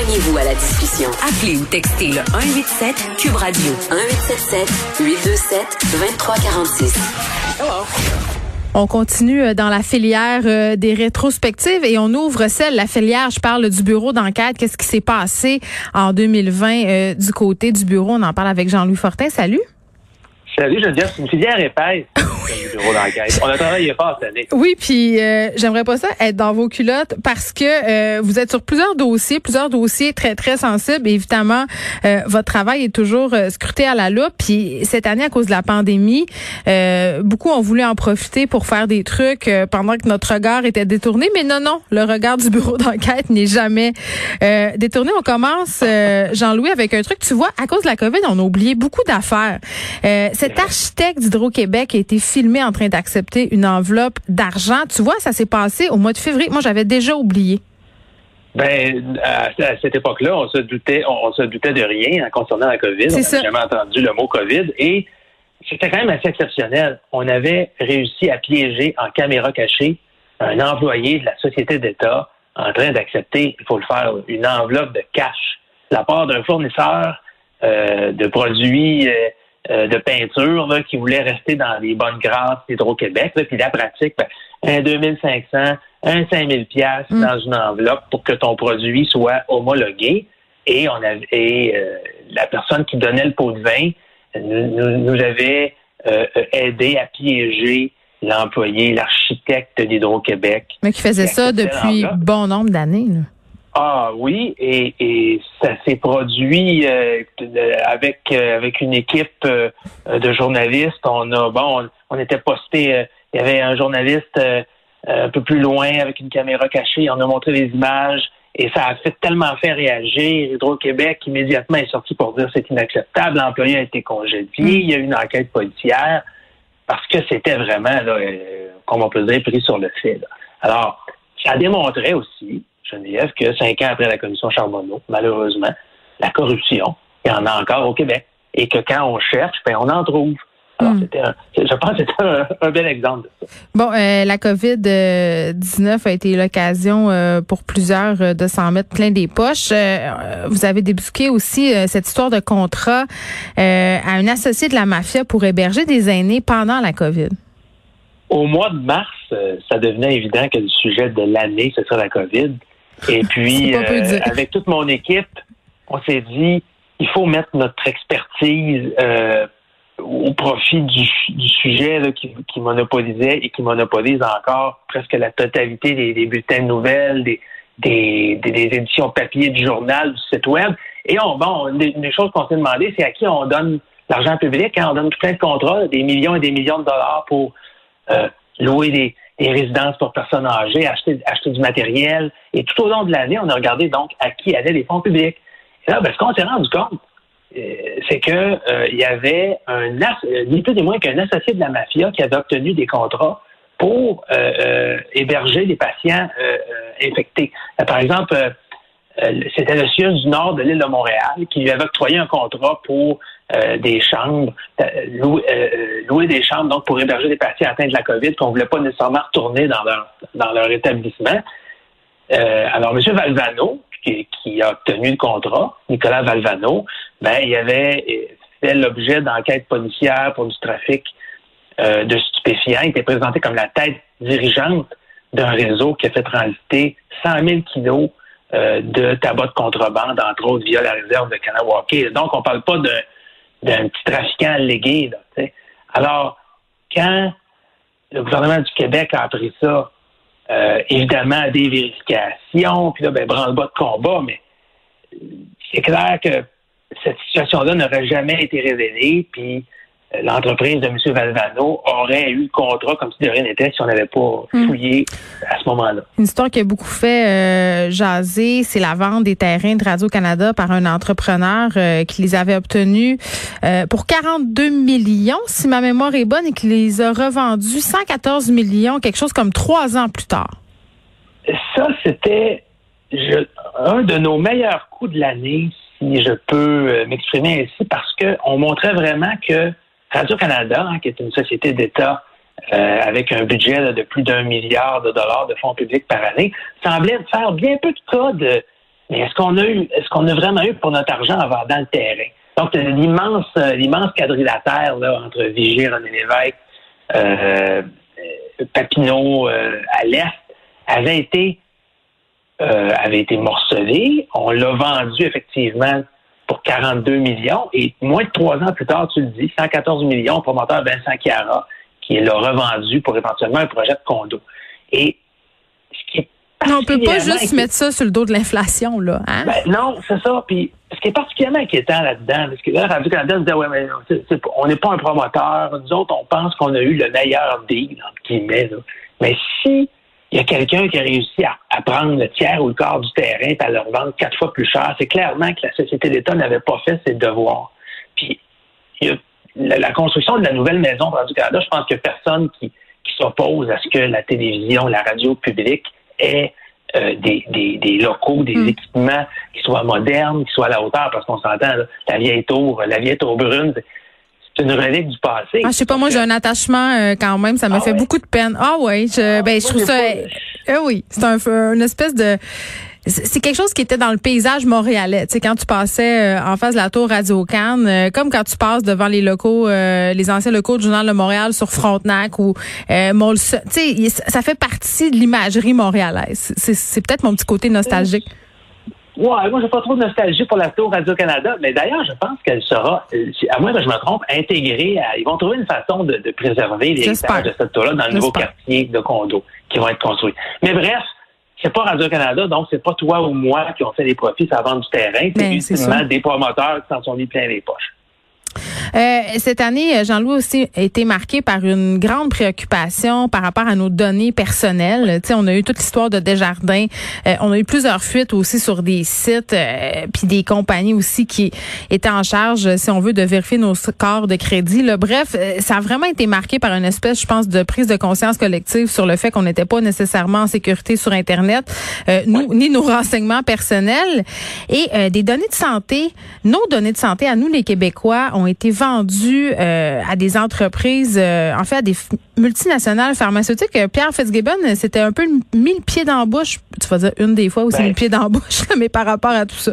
Joignez-vous à la discussion. Appelez ou textez le 187 Cube Radio 1877 827 2346. On continue euh, dans la filière euh, des rétrospectives et on ouvre celle, la filière, je parle du bureau d'enquête. Qu'est-ce qui s'est passé en 2020 euh, du côté du bureau? On en parle avec Jean-Louis Fortin. Salut. Salut, Geneviève. C'est une filière épaisse. D'enquête. On a travaillé fort cette année. Oui, puis euh, j'aimerais pas ça être dans vos culottes parce que euh, vous êtes sur plusieurs dossiers, plusieurs dossiers très très sensibles. Et évidemment, euh, votre travail est toujours scruté à la loupe. Puis cette année, à cause de la pandémie, beaucoup ont voulu en profiter pour faire des trucs pendant que notre regard était détourné. Mais non, non, le regard du bureau d'enquête n'est jamais détourné. On commence, Jean-Louis, avec un truc. Tu vois, à cause de la COVID, on a oublié beaucoup d'affaires cet architecte d'Hydro-Québec a été filmé en train d'accepter une enveloppe d'argent. Tu vois, ça s'est passé au mois de février. Moi, j'avais déjà oublié. Ben, à, cette époque-là, on se doutait, on, se doutait de rien concernant la COVID. On n'avait jamais entendu le mot COVID et c'était quand même assez exceptionnel. On avait réussi à piéger en caméra cachée un employé de la société d'État en train d'accepter, il faut le faire, une enveloppe de cash de la part d'un fournisseur euh, de produits euh, euh, de peinture là, qui voulait rester dans les bonnes grâces d'Hydro-Québec. Puis la pratique, ben, un 2500, un 5000 pièces mm. dans une enveloppe pour que ton produit soit homologué. Et on avait euh, la personne qui donnait le pot de vin nous, avait euh, aidé à piéger l'employé, l'architecte d'Hydro-Québec. Mais qui faisait ça depuis bon nombre d'années. Ah oui, et, et ça s'est produit euh, avec euh, avec une équipe euh, de journalistes. On a bon, on, était posté. il y avait un journaliste un peu plus loin avec une caméra cachée. On a montré les images et ça a fait tellement fait réagir. Hydro-Québec immédiatement est sorti pour dire c'est inacceptable. L'employé a été congédié. Il y a eu une enquête policière parce que c'était vraiment, là, comme on peut dire, pris sur le fait. Alors, ça démontrait aussi Geneviève, que cinq ans après la commission Charbonneau, malheureusement, la corruption, il y en a encore au Québec. Et que quand on cherche, ben, on en trouve. Alors, hmm. c'était je pense que c'était un, bel exemple de ça. Bon, euh, la COVID-19 a été l'occasion euh, pour plusieurs euh, de s'en mettre plein des poches. vous avez débusqué aussi cette histoire de contrat à un associé de la mafia pour héberger des aînés pendant la COVID. Au mois de mars, ça devenait évident que le sujet de l'année, ce serait la COVID. Et puis, euh, avec toute mon équipe, on s'est dit, il faut mettre notre expertise euh, au profit du, sujet qui, monopolisait et qui monopolise encore presque la totalité des, bulletins de nouvelles, des, des, éditions papier du journal, du site web. Et on, bon, une choses qu'on s'est demandé, c'est à qui on donne l'argent public. Hein? On donne plein de contrats, des millions et des millions de dollars pour euh, louer des, des résidences pour personnes âgées, acheter, acheter du matériel. Et tout au long de l'année, on a regardé donc à qui allaient les fonds publics. Et là, ben, ce qu'on s'est rendu compte, euh, c'est que euh, y avait un ni plus ni moins qu'un associé de la mafia qui avait obtenu des contrats pour euh, héberger des patients infectés. par exemple, c'était le CIUS du nord de l'île de Montréal qui lui avait octroyé un contrat pour euh, des chambres, euh, euh, louer, des chambres donc pour héberger des patients atteints de la COVID qu'on voulait pas nécessairement retourner dans leur dans leur établissement. alors, M. Valvano, qui, a obtenu le contrat, Nicolas Valvano, ben, il avait fait l'objet d'enquêtes policières pour du trafic de stupéfiants. Il était présenté comme la tête dirigeante d'un réseau qui a fait transiter 100 000 kilos de tabac de contrebande, entre autres via la réserve de Kanawake. Donc, on parle pas de d'un petit trafiquant allégué. Là, Alors, quand le gouvernement du Québec a appris ça, euh, évidemment, des vérifications, puis là, ben, branle-bas de combat, mais c'est clair que cette situation-là n'aurait jamais été révélée, puis l'entreprise de M. Valvano aurait eu le contrat comme si de rien n'était si on n'avait pas hmm. fouillé à ce moment-là. Une histoire qui a beaucoup fait euh, jaser, c'est la vente des terrains de Radio-Canada par un entrepreneur euh, qui les avait obtenus euh, pour 42 millions, si ma mémoire est bonne, et qui les a revendus 114 millions, quelque chose comme trois ans plus tard. Ça, c'était un de nos meilleurs coups de l'année, si je peux m'exprimer ainsi, parce qu'on montrait vraiment que Radio-Canada, hein, qui est une société d'État euh, avec un budget de plus d'un milliard de dollars de fonds publics par année, semblait faire bien peu de cas de, mais est-ce qu'on a eu, est-ce qu'on a vraiment eu pour notre argent en vendant le terrain? Donc, l'immense, l'immense quadrilatère là, entre Vigier, René Lévesque, euh, Papineau à l'est avait été avait été morcelé. On l'a vendu effectivement pour 42 millions. Et moins de trois ans plus tard, tu le dis, 114 millions au promoteur Vincent Chiara, qui l'a revendu pour éventuellement un projet de condo. Et ce qui est on peut pas juste mettre ça sur le dos de l'inflation, là. Hein? Ben, non, c'est ça. Puis ce qui est particulièrement inquiétant là-dedans, parce que là, Radio-Canada disait, ouais, mais on n'est pas un promoteur. Nous autres, on pense qu'on a eu le meilleur deal, entre guillemets. Là. Mais si il y a quelqu'un qui a réussi à, prendre le tiers ou le quart du terrain et à le revendre quatre fois plus cher. C'est clairement que la société d'État n'avait pas fait ses devoirs. Puis, la, construction de la nouvelle maison du Canada, je pense a personne qui, s'oppose à ce que la télévision, la radio publique ait euh, des, locaux, des hmm. équipements qui soient modernes, qui soient à la hauteur, parce qu'on s'entend, la vieille tour, la vieille tour brune, c'est une relique du passé. Ah, je sais pas, moi j'ai un attachement euh, quand même, ça me ah fait beaucoup de peine. Ah ouais, je, ah, ben je trouve ça. Euh, oui, c'est un, une espèce de. C'est quelque chose qui était dans le paysage montréalais. Tu sais, quand tu passais euh, en face de la tour Radio Cannes, comme quand tu passes devant les locaux, les anciens locaux du Journal de Montréal sur Frontenac ou euh, Tu sais, ça fait partie de l'imagerie montréalaise. C'est peut-être mon petit côté nostalgique. Ouais, moi, j'ai pas trop de nostalgie pour la tour Radio-Canada, mais d'ailleurs, je pense qu'elle sera, euh, à moins que je me trompe, intégrée à, ils vont trouver une façon de, préserver les de cette tour-là dans le nouveau quartier de condos qui vont être construits. Mais bref, c'est pas Radio-Canada, donc c'est pas toi ou moi qui ont fait les profits ça vend du terrain, c'est ben, justement des promoteurs qui s'en sont mis plein les poches. Euh, cette année, Jean-Louis aussi a été marqué par une grande préoccupation par rapport à nos données personnelles. Tu on a eu toute l'histoire de Desjardins. Euh, on a eu plusieurs fuites aussi sur des sites, euh, puis des compagnies aussi qui étaient en charge, si on veut, de vérifier nos scores de crédit. Là. Bref, ça a vraiment été marqué par une espèce, je pense, de prise de conscience collective sur le fait qu'on n'était pas nécessairement en sécurité sur Internet, nous, ni nos renseignements personnels. Et des données de santé, nos données de santé à nous, les Québécois, ont été vendues euh, à des entreprises, euh, en fait, à des multinationales pharmaceutiques. Euh, Pierre Fitzgibbon, c'était un peu mis le pied dans la bouche. Tu vas dire une des fois où c'est ben. le pied dans la bouche, mais par rapport à tout ça.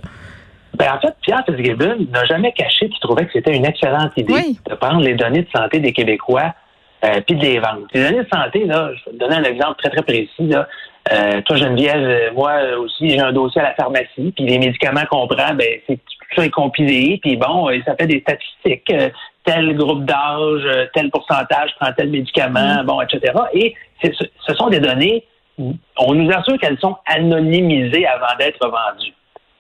Ben, en fait, Pierre Fitzgibbon n'a jamais caché qu'il trouvait que c'était une excellente idée de prendre les données de santé des Québécois puis de les vendre. Les données de santé, là, je vais te donner un exemple très, très précis. Là. toi, Geneviève, moi aussi, j'ai un dossier à la pharmacie, puis les médicaments qu'on prend, ben, c'est est compilé, puis bon, euh, ça fait des statistiques, euh, tel groupe d'âge, euh, tel pourcentage prend tel médicament, mm. bon, etc. Et ce sont des données, on nous assure qu'elles sont anonymisées avant d'être vendues.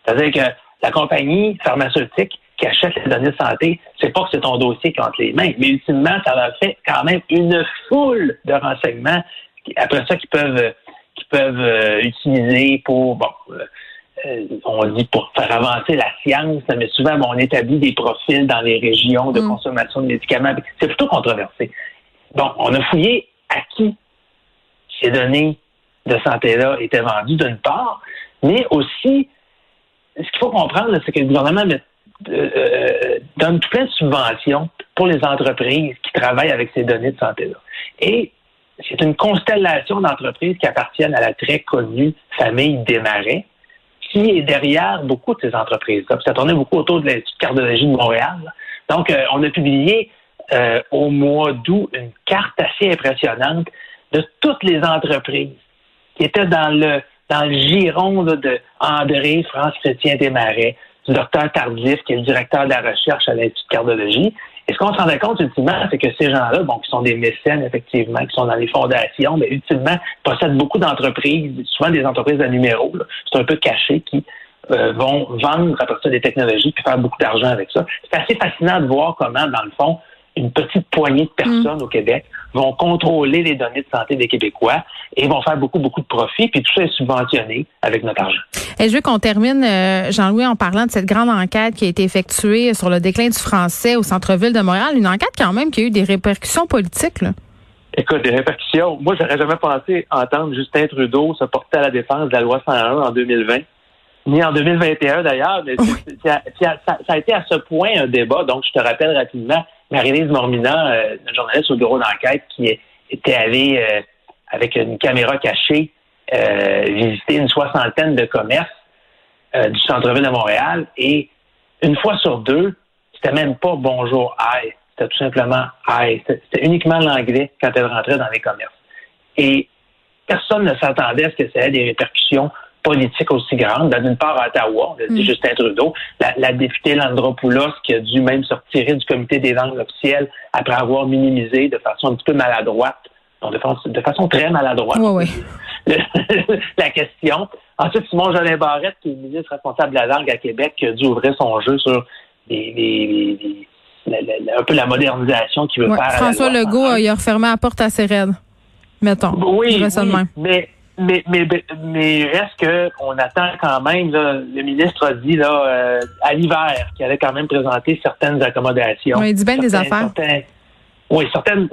C'est-à-dire que la compagnie pharmaceutique qui achète les données de santé, c'est pas que c'est ton dossier qui entre les mains, mais ultimement, ça leur fait quand même une foule de renseignements après ça qu'ils peuvent qui peuvent utiliser pour bon euh, on dit pour faire avancer la science, mais souvent on établit des profils dans les régions de mm. consommation de médicaments. C'est plutôt controversé. Bon, on a fouillé à qui ces données de santé-là étaient vendues d'une part, mais aussi, ce qu'il faut comprendre, c'est que le gouvernement euh, euh, donne tout plein de subventions pour les entreprises qui travaillent avec ces données de santé-là. Et c'est une constellation d'entreprises qui appartiennent à la très connue famille Desmarais, qui est derrière beaucoup de ces entreprises-là. Ça tournait beaucoup autour de l'Institut de cardiologie de Montréal. Donc, euh, on a publié euh, au mois d'août une carte assez impressionnante de toutes les entreprises qui étaient dans le dans le giron de André France Chrétien Desmarais, du docteur Tardif, qui est le directeur de la recherche à l'Institut de cardiologie, et ce qu'on se rendait compte ultimement, c'est que ces gens-là, bon, qui sont des mécènes, effectivement, qui sont dans les fondations, mais ultimement, possèdent beaucoup d'entreprises, souvent des entreprises de numéros, c'est un peu caché, qui euh, vont vendre à partir des technologies puis faire beaucoup d'argent avec ça. C'est assez fascinant de voir comment, dans le fond, une petite poignée de personnes mm. au Québec vont contrôler les données de santé des Québécois et vont faire beaucoup, beaucoup de profits, puis tout ça est subventionné avec notre argent. Et je veux qu'on termine, euh, Jean-Louis, en parlant de cette grande enquête qui a été effectuée sur le déclin du français au centre-ville de Montréal, une enquête quand même qui a eu des répercussions politiques. Là. Écoute, des répercussions. Moi, j'aurais jamais pensé entendre Justin Trudeau se porter à la défense de la loi 101 en 2020 ni en 2021 d'ailleurs, mais ça, a été à ce point un débat. Donc, je te rappelle rapidement, Marie-Lise Mormina, euh, journaliste au bureau d'enquête, qui était allée euh, avec une caméra cachée euh, visiter une soixantaine de commerces du centre-ville de Montréal. Et une fois sur deux, c'était même pas bonjour, hi. C'était tout simplement hi. C'était uniquement l'anglais quand elle rentrait dans les commerces. Et personne ne s'attendait à ce que ça ait des répercussions politiques aussi grandes. Ben, d'une part, à Ottawa, on a dit mm. Justin Trudeau, la, la députée Landropoulos qui a dû même se retirer du comité des langues officielles après avoir minimisé de façon un petit peu maladroite, de, façon, très maladroite, la question. Ensuite, Simon Jolin Barrette, qui est le ministre responsable de la langue à Québec, qui a dû ouvrir son jeu sur un peu la modernisation qu'il veut faire. François Legault, il a refermé la porte assez raide mettons. Oui, mais mais, mais, mais reste que on attend quand même, le ministre a dit là, euh, à l'hiver qu'il allait quand même présenter certaines accommodations. Oui, il dit bien des affaires. oui, certaines,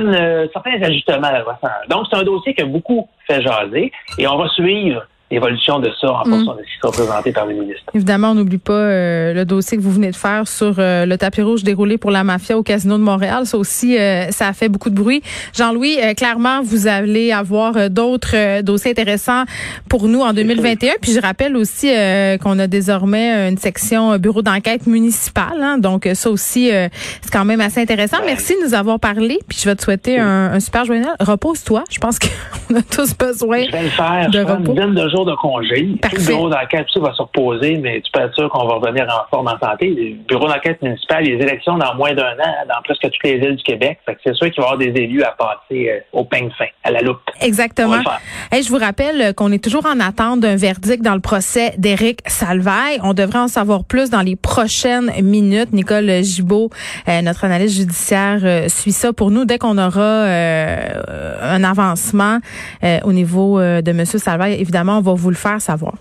euh, certains ajustements à la Donc, c'est un dossier qui a beaucoup fait jaser et on va suivre évolution de ça en fonction mm. de ce qui sera présenté par le ministre. Évidemment, on n'oublie pas euh, le dossier que vous venez de faire sur euh, le tapis rouge déroulé pour la mafia au Casino de Montréal. Ça aussi, euh, ça a fait beaucoup de bruit. Jean-Louis, clairement, vous allez avoir d'autres dossiers intéressants pour nous en 2021. Puis je rappelle aussi qu'on a désormais une section bureau d'enquête municipale. Hein. donc ça aussi, c'est quand même assez intéressant. Merci de nous avoir parlé. Puis je vais te souhaiter un, super joyeux Repose-toi. Je pense qu'on a tous besoin de repos de congé. Tout le bureau d'enquête va se reposer, mais tu peux être sûr qu'on va revenir en forme en santé. Le bureau d'enquête municipal, les élections dans moins d'un an, dans presque toutes les villes du Québec. c'est sûr qu'il va y avoir des élus à passer euh, au peigne fin, à la loupe. Exactement. Et je vous rappelle qu'on est toujours en attente d'un verdict dans le procès d'Éric Salvaille. On devrait en savoir plus dans les prochaines minutes. Nicole Gibault, euh, notre analyste judiciaire, euh, suit ça pour nous dès qu'on aura un avancement au niveau de M. Salvaille. Évidemment, on vous le faire savoir.